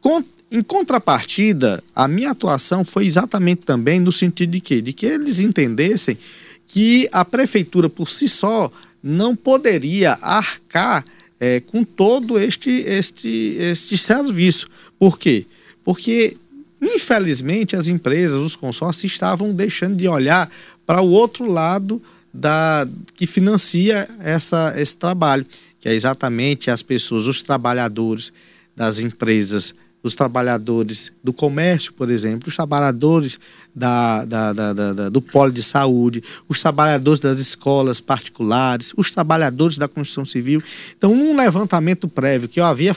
Com, em contrapartida, a minha atuação foi exatamente também no sentido de que, de que eles entendessem que a prefeitura por si só não poderia arcar é, com todo este, este, este serviço. Por quê? Porque, infelizmente, as empresas, os consórcios estavam deixando de olhar para o outro lado da que financia essa, esse trabalho, que é exatamente as pessoas, os trabalhadores das empresas os trabalhadores do comércio, por exemplo, os trabalhadores da, da, da, da, do polo de saúde, os trabalhadores das escolas particulares, os trabalhadores da construção civil. Então, um levantamento prévio que eu havia,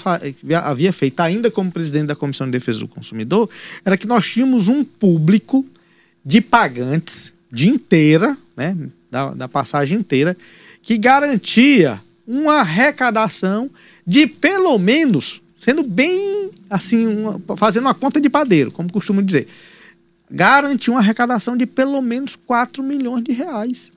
havia feito ainda como presidente da Comissão de Defesa do Consumidor era que nós tínhamos um público de pagantes de inteira, né, da, da passagem inteira, que garantia uma arrecadação de pelo menos sendo bem assim, uma, fazendo uma conta de padeiro, como costumo dizer, garantiu uma arrecadação de pelo menos 4 milhões de reais.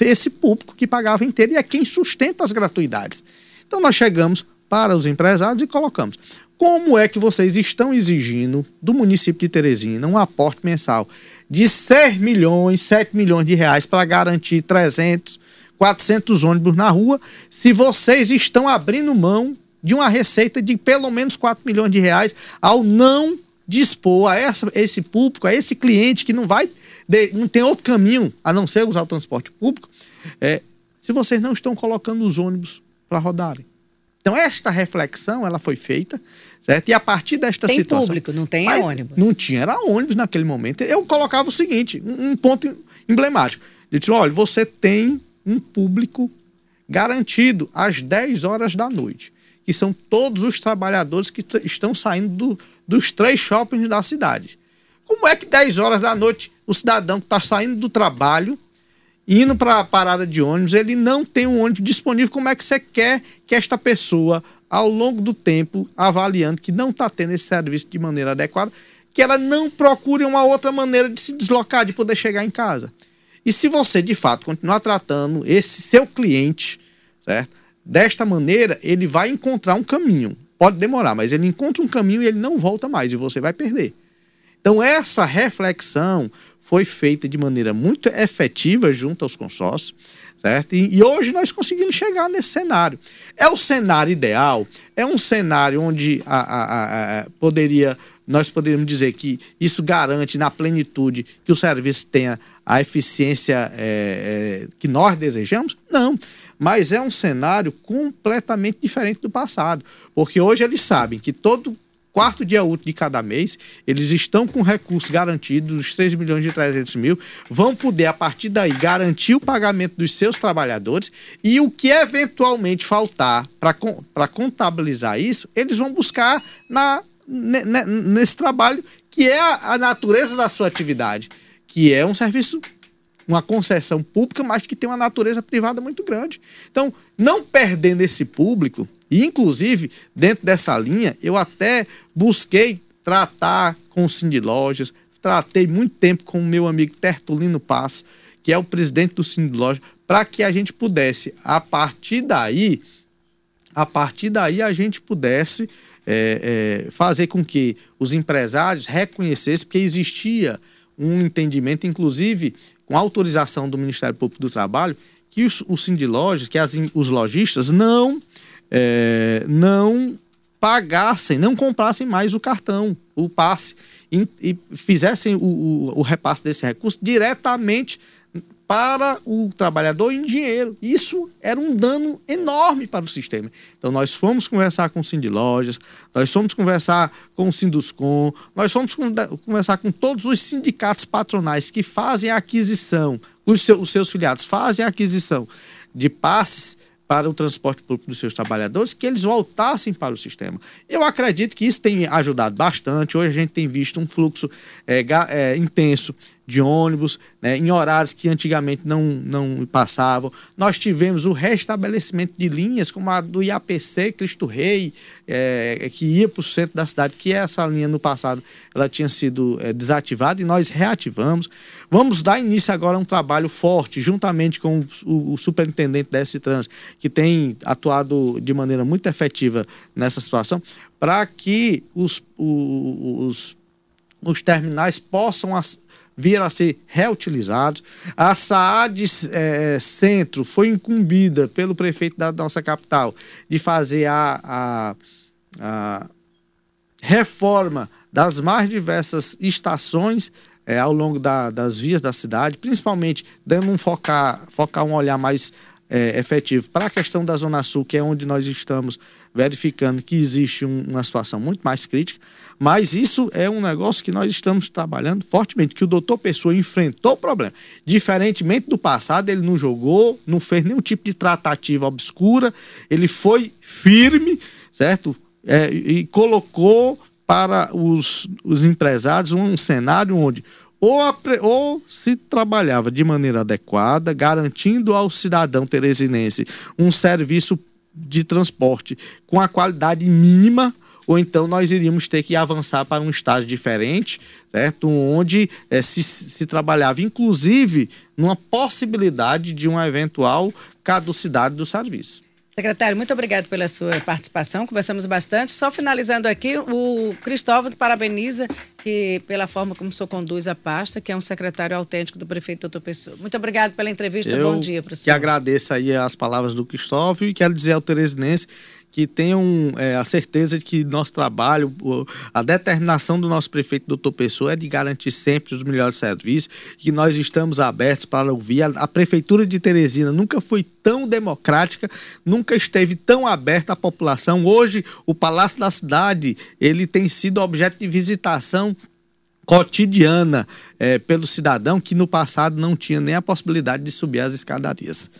Esse público que pagava inteiro e é quem sustenta as gratuidades. Então nós chegamos para os empresários e colocamos. Como é que vocês estão exigindo do município de Teresina um aporte mensal de 6 milhões, 7 milhões de reais para garantir 300, 400 ônibus na rua, se vocês estão abrindo mão de uma receita de pelo menos 4 milhões de reais ao não dispor a essa, esse público, a esse cliente que não vai, de, não tem outro caminho a não ser usar o transporte público, é, se vocês não estão colocando os ônibus para rodarem. Então, esta reflexão ela foi feita, certo? E a partir desta tem situação. Público, não tem ônibus. Não tinha, era ônibus naquele momento. Eu colocava o seguinte: um, um ponto emblemático. Eu disse: olha, você tem um público garantido às 10 horas da noite que são todos os trabalhadores que estão saindo do, dos três shoppings da cidade. Como é que 10 horas da noite o cidadão que está saindo do trabalho, indo para a parada de ônibus, ele não tem um ônibus disponível? Como é que você quer que esta pessoa, ao longo do tempo, avaliando que não está tendo esse serviço de maneira adequada, que ela não procure uma outra maneira de se deslocar, de poder chegar em casa? E se você, de fato, continuar tratando esse seu cliente, certo? Desta maneira, ele vai encontrar um caminho. Pode demorar, mas ele encontra um caminho e ele não volta mais e você vai perder. Então, essa reflexão foi feita de maneira muito efetiva junto aos consórcios, certo? E, e, hoje nós conseguimos chegar nesse cenário. É o cenário ideal, é um cenário onde a, a, a, poderia, nós poderíamos dizer que isso garante na plenitude que o serviço tenha a eficiência é, é, que nós desejamos? Não. Mas é um cenário completamente diferente do passado. Porque hoje eles sabem que todo quarto dia útil de cada mês, eles estão com recurso garantido dos 3 milhões e 300 mil, vão poder, a partir daí, garantir o pagamento dos seus trabalhadores e o que eventualmente faltar para contabilizar isso, eles vão buscar na, nesse trabalho que é a natureza da sua atividade, que é um serviço uma concessão pública, mas que tem uma natureza privada muito grande. Então, não perdendo esse público, e inclusive dentro dessa linha, eu até busquei tratar com o Cindy Lojas, tratei muito tempo com o meu amigo Tertulino Paz, que é o presidente do Cindy Lojas, para que a gente pudesse, a partir daí, a partir daí a gente pudesse é, é, fazer com que os empresários reconhecessem que existia um entendimento, inclusive com autorização do Ministério Público do Trabalho, que os, os que as, os lojistas não, é, não pagassem, não comprassem mais o cartão, o passe, e, e fizessem o, o, o, repasse desse recurso diretamente para o trabalhador em dinheiro. Isso era um dano enorme para o sistema. Então nós fomos conversar com o Cindy Lojas, nós fomos conversar com o Sinduscom, nós fomos conversar com todos os sindicatos patronais que fazem a aquisição, os seus, os seus filiados fazem a aquisição de passes para o transporte público dos seus trabalhadores, que eles voltassem para o sistema. Eu acredito que isso tem ajudado bastante. Hoje a gente tem visto um fluxo é, é, intenso de ônibus, né, em horários que antigamente não, não passavam. Nós tivemos o restabelecimento de linhas, como a do IAPC Cristo Rei, é, que ia para o centro da cidade, que essa linha no passado ela tinha sido é, desativada e nós reativamos. Vamos dar início agora a um trabalho forte, juntamente com o, o superintendente da S-Trans, que tem atuado de maneira muito efetiva nessa situação, para que os, os, os terminais possam vir a ser reutilizados. A SAAD é, Centro foi incumbida pelo prefeito da nossa capital de fazer a, a, a reforma das mais diversas estações é, ao longo da, das vias da cidade, principalmente dando um focar, focar um olhar mais é, efetivo para a questão da Zona Sul, que é onde nós estamos verificando que existe um, uma situação muito mais crítica. Mas isso é um negócio que nós estamos trabalhando fortemente, que o doutor Pessoa enfrentou o problema. Diferentemente do passado, ele não jogou, não fez nenhum tipo de tratativa obscura, ele foi firme, certo? É, e colocou para os, os empresários um cenário onde ou, ou se trabalhava de maneira adequada, garantindo ao cidadão teresinense um serviço de transporte com a qualidade mínima, ou então nós iríamos ter que avançar para um estágio diferente, certo? Onde é, se, se trabalhava, inclusive, numa possibilidade de uma eventual caducidade do serviço. Secretário, muito obrigado pela sua participação. Conversamos bastante. Só finalizando aqui, o Cristóvão parabeniza que, pela forma como o senhor conduz a pasta, que é um secretário autêntico do prefeito doutor Pessoa. Muito obrigado pela entrevista. Eu Bom dia para o senhor. Que agradeço aí as palavras do Cristóvão e quero dizer ao Teresinense que tenham é, a certeza de que nosso trabalho, a determinação do nosso prefeito, doutor Pessoa, é de garantir sempre os melhores serviços, que nós estamos abertos para ouvir. A, a Prefeitura de Teresina nunca foi tão democrática, nunca esteve tão aberta à população. Hoje, o Palácio da Cidade, ele tem sido objeto de visitação cotidiana é, pelo cidadão que no passado não tinha nem a possibilidade de subir as escadarias.